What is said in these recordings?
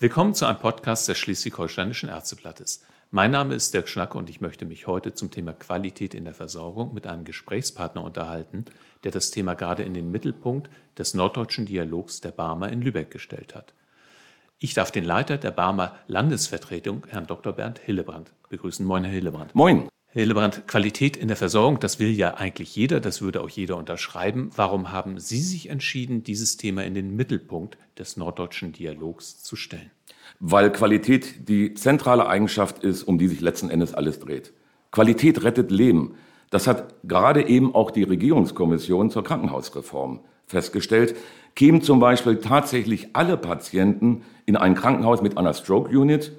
Willkommen zu einem Podcast des Schleswig-Holsteinischen Ärzteblattes. Mein Name ist Dirk Schnack und ich möchte mich heute zum Thema Qualität in der Versorgung mit einem Gesprächspartner unterhalten, der das Thema gerade in den Mittelpunkt des norddeutschen Dialogs der Barmer in Lübeck gestellt hat. Ich darf den Leiter der Barmer Landesvertretung, Herrn Dr. Bernd Hillebrand, begrüßen. Moin, Herr Hillebrand. Moin. Herr Hillebrand, Qualität in der Versorgung, das will ja eigentlich jeder, das würde auch jeder unterschreiben. Warum haben Sie sich entschieden, dieses Thema in den Mittelpunkt des norddeutschen Dialogs zu stellen? Weil Qualität die zentrale Eigenschaft ist, um die sich letzten Endes alles dreht. Qualität rettet Leben. Das hat gerade eben auch die Regierungskommission zur Krankenhausreform festgestellt. Kämen zum Beispiel tatsächlich alle Patienten in ein Krankenhaus mit einer Stroke Unit,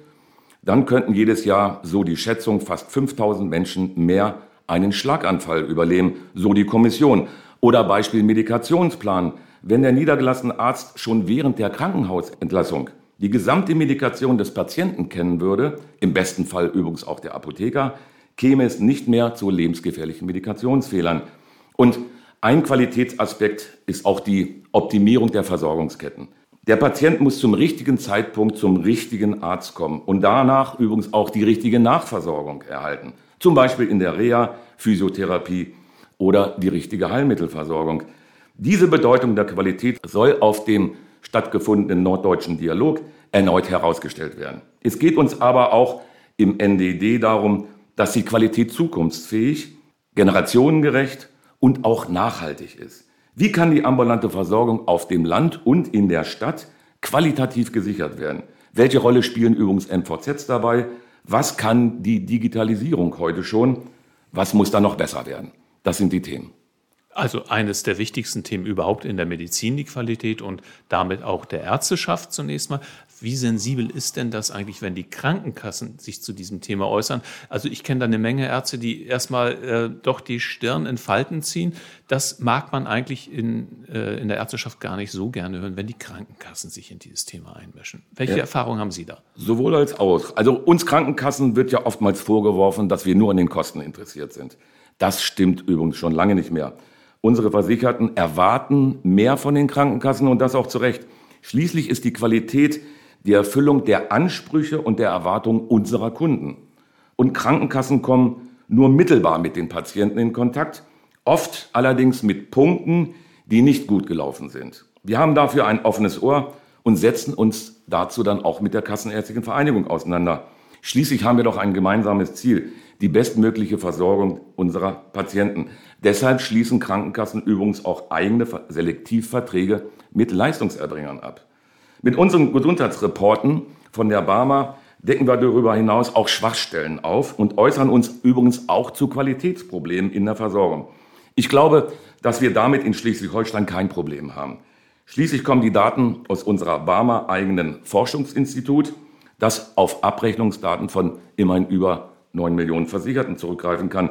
dann könnten jedes Jahr, so die Schätzung, fast 5000 Menschen mehr einen Schlaganfall überleben, so die Kommission. Oder Beispiel Medikationsplan. Wenn der niedergelassene Arzt schon während der Krankenhausentlassung die gesamte Medikation des Patienten kennen würde, im besten Fall übrigens auch der Apotheker, käme es nicht mehr zu lebensgefährlichen Medikationsfehlern. Und ein Qualitätsaspekt ist auch die Optimierung der Versorgungsketten. Der Patient muss zum richtigen Zeitpunkt zum richtigen Arzt kommen und danach übrigens auch die richtige Nachversorgung erhalten. Zum Beispiel in der Reha, Physiotherapie oder die richtige Heilmittelversorgung. Diese Bedeutung der Qualität soll auf dem stattgefundenen norddeutschen Dialog erneut herausgestellt werden. Es geht uns aber auch im NDD darum, dass die Qualität zukunftsfähig, generationengerecht und auch nachhaltig ist. Wie kann die ambulante Versorgung auf dem Land und in der Stadt qualitativ gesichert werden? Welche Rolle spielen übrigens MVZs dabei? Was kann die Digitalisierung heute schon? Was muss da noch besser werden? Das sind die Themen. Also eines der wichtigsten Themen überhaupt in der Medizin, die Qualität und damit auch der Ärzteschaft zunächst mal. Wie sensibel ist denn das eigentlich, wenn die Krankenkassen sich zu diesem Thema äußern? Also ich kenne da eine Menge Ärzte, die erstmal äh, doch die Stirn in Falten ziehen. Das mag man eigentlich in, äh, in der Ärzteschaft gar nicht so gerne hören, wenn die Krankenkassen sich in dieses Thema einmischen. Welche ja. Erfahrungen haben Sie da? Sowohl als auch. Also uns Krankenkassen wird ja oftmals vorgeworfen, dass wir nur an den Kosten interessiert sind. Das stimmt übrigens schon lange nicht mehr. Unsere Versicherten erwarten mehr von den Krankenkassen und das auch zu Recht. Schließlich ist die Qualität die Erfüllung der Ansprüche und der Erwartungen unserer Kunden. Und Krankenkassen kommen nur mittelbar mit den Patienten in Kontakt, oft allerdings mit Punkten, die nicht gut gelaufen sind. Wir haben dafür ein offenes Ohr und setzen uns dazu dann auch mit der Kassenärztlichen Vereinigung auseinander. Schließlich haben wir doch ein gemeinsames Ziel, die bestmögliche Versorgung unserer Patienten. Deshalb schließen Krankenkassen übrigens auch eigene Selektivverträge mit Leistungserbringern ab. Mit unseren Gesundheitsreporten von der Barmer decken wir darüber hinaus auch Schwachstellen auf und äußern uns übrigens auch zu Qualitätsproblemen in der Versorgung. Ich glaube, dass wir damit in Schleswig-Holstein kein Problem haben. Schließlich kommen die Daten aus unserer Barmer eigenen Forschungsinstitut, das auf Abrechnungsdaten von immerhin über 9 Millionen Versicherten zurückgreifen kann.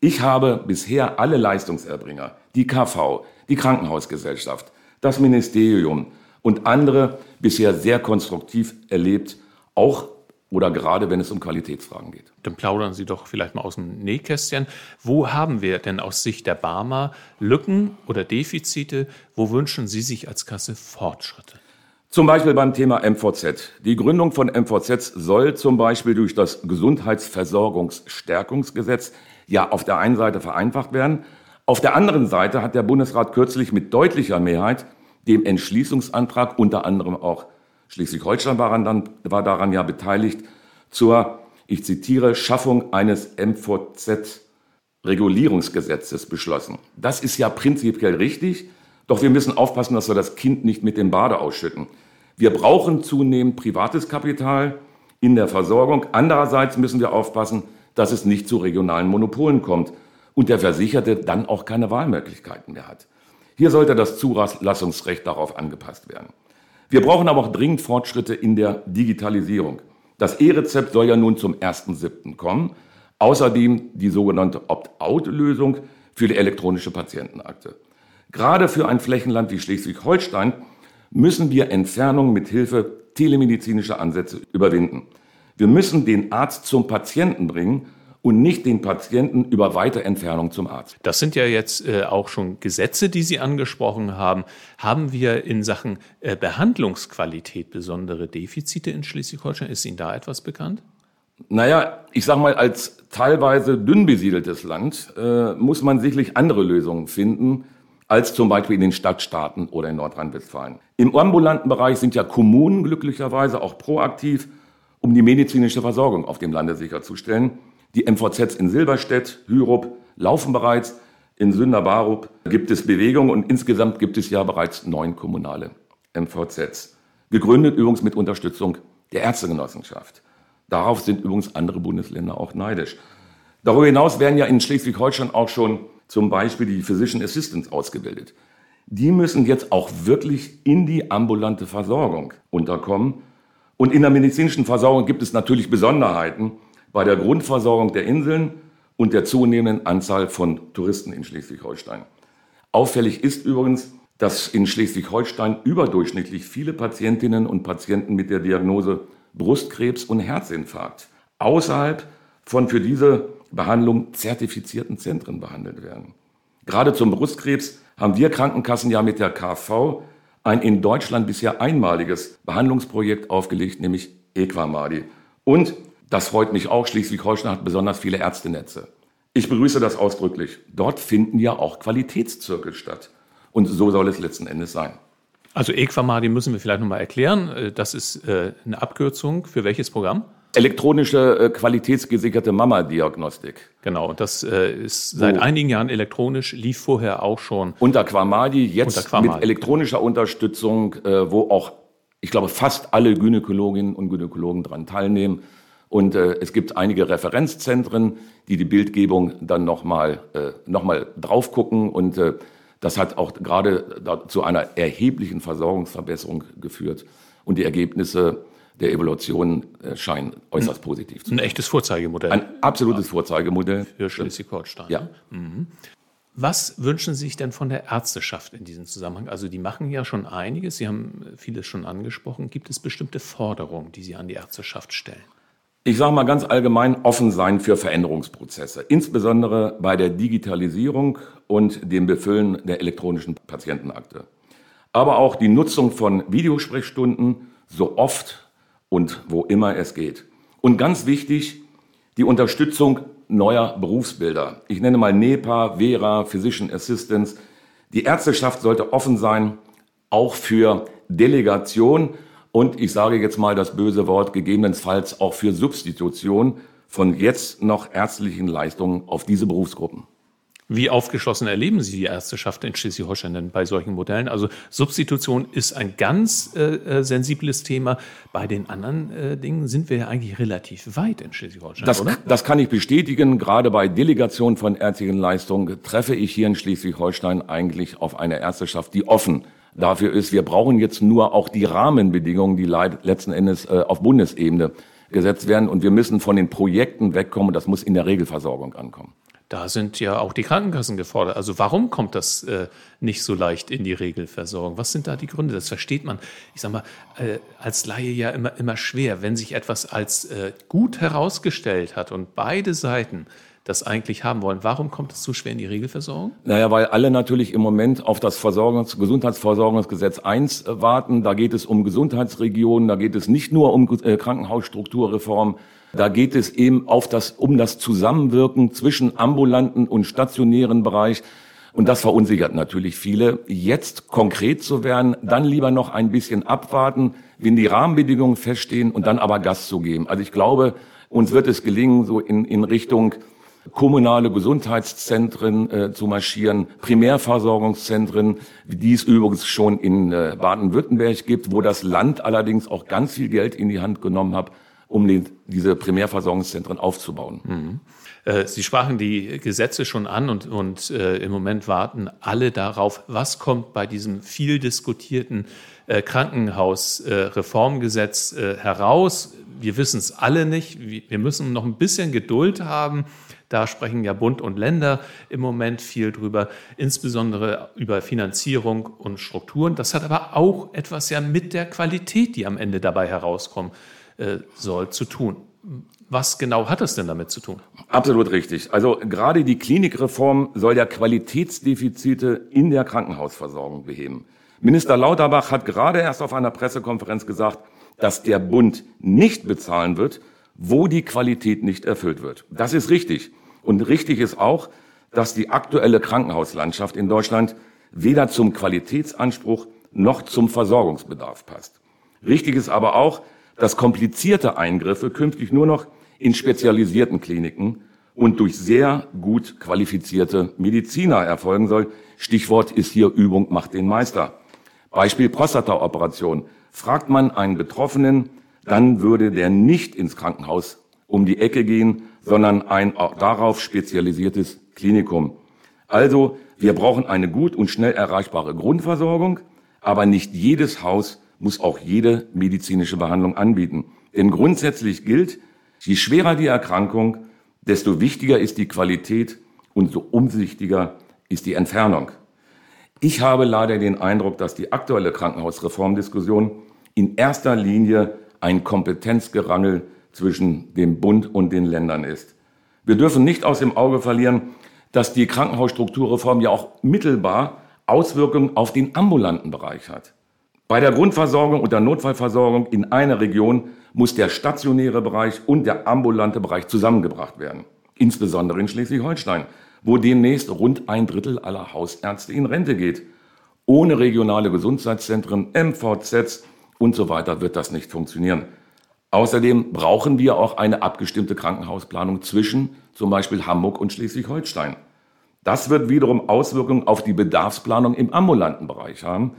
Ich habe bisher alle Leistungserbringer, die KV, die Krankenhausgesellschaft, das Ministerium, und andere bisher sehr konstruktiv erlebt, auch oder gerade wenn es um Qualitätsfragen geht. Dann plaudern Sie doch vielleicht mal aus dem Nähkästchen. Wo haben wir denn aus Sicht der Barmer Lücken oder Defizite? Wo wünschen Sie sich als Kasse Fortschritte? Zum Beispiel beim Thema MVZ. Die Gründung von MVZ soll zum Beispiel durch das Gesundheitsversorgungsstärkungsgesetz ja auf der einen Seite vereinfacht werden. Auf der anderen Seite hat der Bundesrat kürzlich mit deutlicher Mehrheit dem Entschließungsantrag, unter anderem auch Schleswig-Holstein war, war daran ja beteiligt, zur, ich zitiere, Schaffung eines MVZ-Regulierungsgesetzes beschlossen. Das ist ja prinzipiell richtig, doch wir müssen aufpassen, dass wir das Kind nicht mit dem Bade ausschütten. Wir brauchen zunehmend privates Kapital in der Versorgung. Andererseits müssen wir aufpassen, dass es nicht zu regionalen Monopolen kommt und der Versicherte dann auch keine Wahlmöglichkeiten mehr hat. Hier sollte das Zulassungsrecht darauf angepasst werden. Wir brauchen aber auch dringend Fortschritte in der Digitalisierung. Das E-Rezept soll ja nun zum 1.7. kommen. Außerdem die sogenannte Opt-out-Lösung für die elektronische Patientenakte. Gerade für ein Flächenland wie Schleswig-Holstein müssen wir Entfernungen mit Hilfe telemedizinischer Ansätze überwinden. Wir müssen den Arzt zum Patienten bringen und nicht den Patienten über weite Entfernung zum Arzt. Das sind ja jetzt äh, auch schon Gesetze, die Sie angesprochen haben. Haben wir in Sachen äh, Behandlungsqualität besondere Defizite in Schleswig-Holstein? Ist Ihnen da etwas bekannt? Naja, ich sage mal, als teilweise dünn besiedeltes Land äh, muss man sicherlich andere Lösungen finden, als zum Beispiel in den Stadtstaaten oder in Nordrhein-Westfalen. Im ambulanten Bereich sind ja Kommunen glücklicherweise auch proaktiv, um die medizinische Versorgung auf dem Lande sicherzustellen. Die MVZs in Silberstedt, Hyrup laufen bereits. In Sünder-Barup gibt es Bewegung und insgesamt gibt es ja bereits neun kommunale MVZs. Gegründet übrigens mit Unterstützung der Ärztegenossenschaft. Darauf sind übrigens andere Bundesländer auch neidisch. Darüber hinaus werden ja in Schleswig-Holstein auch schon zum Beispiel die Physician Assistants ausgebildet. Die müssen jetzt auch wirklich in die ambulante Versorgung unterkommen. Und in der medizinischen Versorgung gibt es natürlich Besonderheiten bei der Grundversorgung der Inseln und der zunehmenden Anzahl von Touristen in Schleswig-Holstein. Auffällig ist übrigens, dass in Schleswig-Holstein überdurchschnittlich viele Patientinnen und Patienten mit der Diagnose Brustkrebs und Herzinfarkt außerhalb von für diese Behandlung zertifizierten Zentren behandelt werden. Gerade zum Brustkrebs haben wir Krankenkassen ja mit der KV ein in Deutschland bisher einmaliges Behandlungsprojekt aufgelegt, nämlich Equamadi. Und das freut mich auch. Schleswig-Holstein hat besonders viele Ärztenetze. Ich begrüße das ausdrücklich. Dort finden ja auch Qualitätszirkel statt. Und so soll es letzten Endes sein. Also Equamadi müssen wir vielleicht nochmal erklären. Äh, das ist äh, eine Abkürzung für welches Programm? Elektronische äh, qualitätsgesicherte Mama-Diagnostik. Genau, und das ist seit oh. einigen Jahren elektronisch, lief vorher auch schon. Unter Quamadi, jetzt unter Quamadi. mit elektronischer Unterstützung, wo auch, ich glaube, fast alle Gynäkologinnen und Gynäkologen daran teilnehmen. Und äh, es gibt einige Referenzzentren, die die Bildgebung dann nochmal äh, noch drauf gucken. Und äh, das hat auch gerade zu einer erheblichen Versorgungsverbesserung geführt. Und die Ergebnisse der Evolution äh, scheinen äußerst positiv zu sein. Ein echtes Vorzeigemodell. Ein absolutes Vorzeigemodell. Für Schleswig-Holstein. Ja. Mhm. Was wünschen Sie sich denn von der Ärzteschaft in diesem Zusammenhang? Also die machen ja schon einiges, Sie haben vieles schon angesprochen. Gibt es bestimmte Forderungen, die Sie an die Ärzteschaft stellen? ich sage mal ganz allgemein, offen sein für Veränderungsprozesse, insbesondere bei der Digitalisierung und dem Befüllen der elektronischen Patientenakte. Aber auch die Nutzung von Videosprechstunden so oft und wo immer es geht. Und ganz wichtig, die Unterstützung neuer Berufsbilder. Ich nenne mal NEPA, Vera, Physician Assistants. Die Ärzteschaft sollte offen sein, auch für Delegation und ich sage jetzt mal das böse Wort, gegebenenfalls auch für Substitution von jetzt noch ärztlichen Leistungen auf diese Berufsgruppen. Wie aufgeschlossen erleben Sie die Ärzteschaft in Schleswig-Holstein denn bei solchen Modellen? Also Substitution ist ein ganz äh, äh, sensibles Thema. Bei den anderen äh, Dingen sind wir ja eigentlich relativ weit in Schleswig-Holstein, das, oder? Das kann ich bestätigen. Gerade bei Delegation von ärztlichen Leistungen treffe ich hier in Schleswig-Holstein eigentlich auf eine Ärzteschaft, die offen dafür ist, wir brauchen jetzt nur auch die Rahmenbedingungen, die letzten Endes äh, auf Bundesebene gesetzt werden. Und wir müssen von den Projekten wegkommen. Das muss in der Regelversorgung ankommen. Da sind ja auch die Krankenkassen gefordert. Also warum kommt das äh, nicht so leicht in die Regelversorgung? Was sind da die Gründe? Das versteht man, ich sag mal, äh, als Laie ja immer, immer schwer. Wenn sich etwas als äh, gut herausgestellt hat und beide Seiten das eigentlich haben wollen. Warum kommt es so schwer in die Regelversorgung? Naja, weil alle natürlich im Moment auf das Versorgungs Gesundheitsversorgungsgesetz 1 äh, warten. Da geht es um Gesundheitsregionen, da geht es nicht nur um äh, Krankenhausstrukturreform, da geht es eben auf das, um das Zusammenwirken zwischen ambulanten und stationären Bereich. Und das verunsichert natürlich viele. Jetzt konkret zu werden, dann lieber noch ein bisschen abwarten, wenn die Rahmenbedingungen feststehen und dann aber Gas zu geben. Also ich glaube, uns wird es gelingen, so in, in Richtung kommunale Gesundheitszentren äh, zu marschieren, Primärversorgungszentren, die es übrigens schon in äh, Baden-Württemberg gibt, wo das Land allerdings auch ganz viel Geld in die Hand genommen hat, um den, diese Primärversorgungszentren aufzubauen. Mhm. Äh, Sie sprachen die Gesetze schon an und, und äh, im Moment warten alle darauf, was kommt bei diesem viel diskutierten äh, Krankenhausreformgesetz äh, heraus. Wir wissen es alle nicht. Wir müssen noch ein bisschen Geduld haben. Da sprechen ja Bund und Länder im Moment viel drüber, insbesondere über Finanzierung und Strukturen. Das hat aber auch etwas ja mit der Qualität, die am Ende dabei herauskommen äh, soll, zu tun. Was genau hat das denn damit zu tun? Absolut richtig. Also gerade die Klinikreform soll ja Qualitätsdefizite in der Krankenhausversorgung beheben. Minister Lauterbach hat gerade erst auf einer Pressekonferenz gesagt, dass der Bund nicht bezahlen wird, wo die Qualität nicht erfüllt wird. Das ist richtig. Und richtig ist auch, dass die aktuelle Krankenhauslandschaft in Deutschland weder zum Qualitätsanspruch noch zum Versorgungsbedarf passt. Richtig ist aber auch, dass komplizierte Eingriffe künftig nur noch in spezialisierten Kliniken und durch sehr gut qualifizierte Mediziner erfolgen soll. Stichwort ist hier Übung macht den Meister. Beispiel Prostataoperation. Fragt man einen Betroffenen, dann würde der nicht ins Krankenhaus um die Ecke gehen, sondern ein darauf spezialisiertes Klinikum. Also, wir brauchen eine gut und schnell erreichbare Grundversorgung, aber nicht jedes Haus muss auch jede medizinische Behandlung anbieten. Denn grundsätzlich gilt, je schwerer die Erkrankung, desto wichtiger ist die Qualität und so umsichtiger ist die Entfernung. Ich habe leider den Eindruck, dass die aktuelle Krankenhausreformdiskussion in erster Linie ein Kompetenzgerangel zwischen dem Bund und den Ländern ist. Wir dürfen nicht aus dem Auge verlieren, dass die Krankenhausstrukturreform ja auch mittelbar Auswirkungen auf den ambulanten Bereich hat. Bei der Grundversorgung und der Notfallversorgung in einer Region muss der stationäre Bereich und der ambulante Bereich zusammengebracht werden. Insbesondere in Schleswig-Holstein, wo demnächst rund ein Drittel aller Hausärzte in Rente geht. Ohne regionale Gesundheitszentren, MVZs und so weiter wird das nicht funktionieren. Außerdem brauchen wir auch eine abgestimmte Krankenhausplanung zwischen zum Beispiel Hamburg und Schleswig-Holstein. Das wird wiederum Auswirkungen auf die Bedarfsplanung im ambulanten Bereich haben.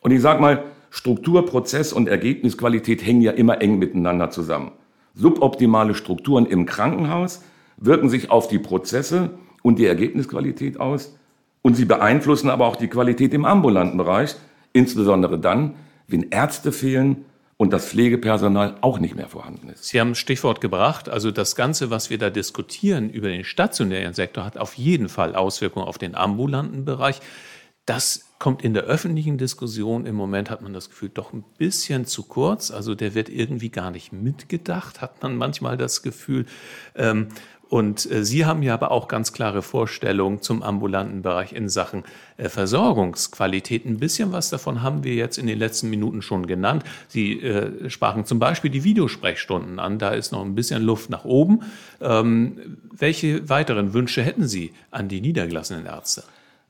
Und ich sage mal, Struktur, Prozess und Ergebnisqualität hängen ja immer eng miteinander zusammen. Suboptimale Strukturen im Krankenhaus wirken sich auf die Prozesse und die Ergebnisqualität aus und sie beeinflussen aber auch die Qualität im ambulanten Bereich, insbesondere dann, wenn Ärzte fehlen und das Pflegepersonal auch nicht mehr vorhanden ist. Sie haben ein Stichwort gebracht. Also das Ganze, was wir da diskutieren über den stationären Sektor, hat auf jeden Fall Auswirkungen auf den ambulanten Bereich. Das kommt in der öffentlichen Diskussion im Moment, hat man das Gefühl, doch ein bisschen zu kurz. Also der wird irgendwie gar nicht mitgedacht, hat man manchmal das Gefühl. Und äh, Sie haben ja aber auch ganz klare Vorstellungen zum ambulanten Bereich in Sachen äh, Versorgungsqualität. Ein bisschen was davon haben wir jetzt in den letzten Minuten schon genannt. Sie äh, sprachen zum Beispiel die Videosprechstunden an. Da ist noch ein bisschen Luft nach oben. Ähm, welche weiteren Wünsche hätten Sie an die niedergelassenen Ärzte?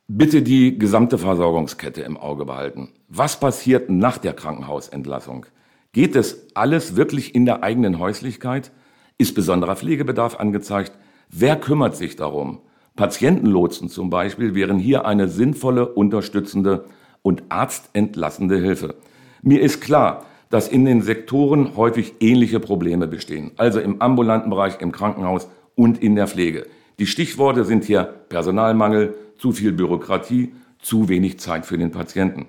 Bitte die gesamte Versorgungskette im Auge behalten. Was passiert nach der Krankenhausentlassung? Geht es alles wirklich in der eigenen Häuslichkeit? Ist besonderer Pflegebedarf angezeigt? Wer kümmert sich darum? Patientenlotsen zum Beispiel wären hier eine sinnvolle, unterstützende und arztentlassende Hilfe. Mir ist klar, dass in den Sektoren häufig ähnliche Probleme bestehen, also im ambulanten Bereich, im Krankenhaus und in der Pflege. Die Stichworte sind hier Personalmangel, zu viel Bürokratie, zu wenig Zeit für den Patienten.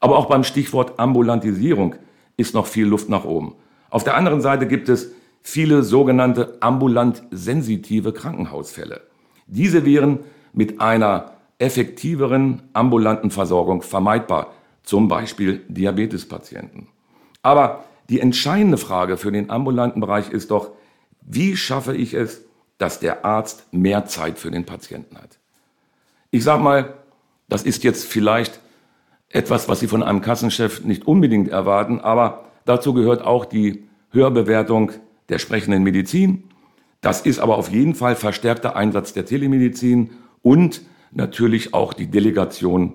Aber auch beim Stichwort Ambulantisierung ist noch viel Luft nach oben. Auf der anderen Seite gibt es viele sogenannte ambulant sensitive Krankenhausfälle. Diese wären mit einer effektiveren ambulanten Versorgung vermeidbar, zum Beispiel Diabetespatienten. Aber die entscheidende Frage für den ambulanten Bereich ist doch, wie schaffe ich es, dass der Arzt mehr Zeit für den Patienten hat? Ich sag mal, das ist jetzt vielleicht etwas, was Sie von einem Kassenchef nicht unbedingt erwarten, aber dazu gehört auch die Hörbewertung der sprechenden Medizin. Das ist aber auf jeden Fall verstärkter Einsatz der Telemedizin und natürlich auch die Delegation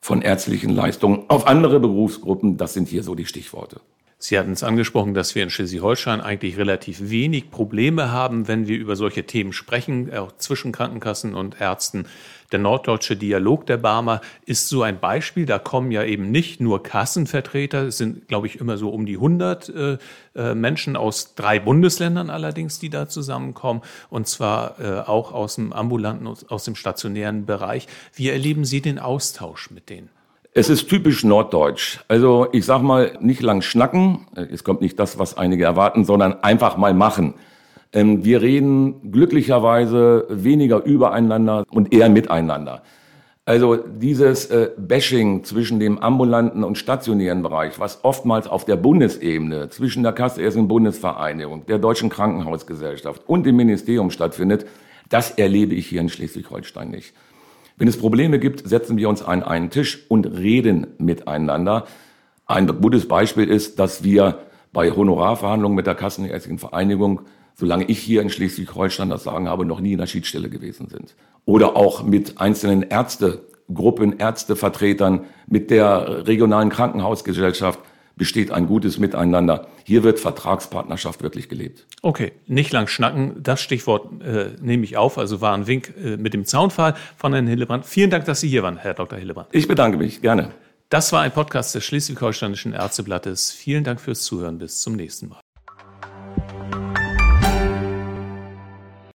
von ärztlichen Leistungen auf andere Berufsgruppen. Das sind hier so die Stichworte. Sie hatten es angesprochen, dass wir in Schleswig-Holstein eigentlich relativ wenig Probleme haben, wenn wir über solche Themen sprechen, auch zwischen Krankenkassen und Ärzten. Der norddeutsche Dialog der Barmer ist so ein Beispiel. Da kommen ja eben nicht nur Kassenvertreter, es sind, glaube ich, immer so um die 100 äh, äh, Menschen aus drei Bundesländern allerdings, die da zusammenkommen, und zwar äh, auch aus dem ambulanten, aus dem stationären Bereich. Wie erleben Sie den Austausch mit denen? Es ist typisch norddeutsch. Also ich sag mal, nicht lang schnacken, es kommt nicht das, was einige erwarten, sondern einfach mal machen. Ähm, wir reden glücklicherweise weniger übereinander und eher miteinander. Also dieses äh, Bashing zwischen dem ambulanten und stationären Bereich, was oftmals auf der Bundesebene zwischen der Kassenärztlichen Bundesvereinigung, der Deutschen Krankenhausgesellschaft und dem Ministerium stattfindet, das erlebe ich hier in Schleswig-Holstein nicht. Wenn es Probleme gibt, setzen wir uns an einen Tisch und reden miteinander. Ein gutes Beispiel ist, dass wir bei Honorarverhandlungen mit der Kassenärztlichen Vereinigung solange ich hier in Schleswig-Holstein das Sagen habe, noch nie in der Schiedsstelle gewesen sind. Oder auch mit einzelnen Ärztegruppen, Ärztevertretern, mit der regionalen Krankenhausgesellschaft besteht ein gutes Miteinander. Hier wird Vertragspartnerschaft wirklich gelebt. Okay, nicht lang schnacken. Das Stichwort äh, nehme ich auf. Also war ein Wink äh, mit dem Zaunpfahl von Herrn Hillebrand. Vielen Dank, dass Sie hier waren, Herr Dr. Hillebrand. Ich bedanke mich. Gerne. Das war ein Podcast des Schleswig-Holsteinischen Ärzteblattes. Vielen Dank fürs Zuhören. Bis zum nächsten Mal.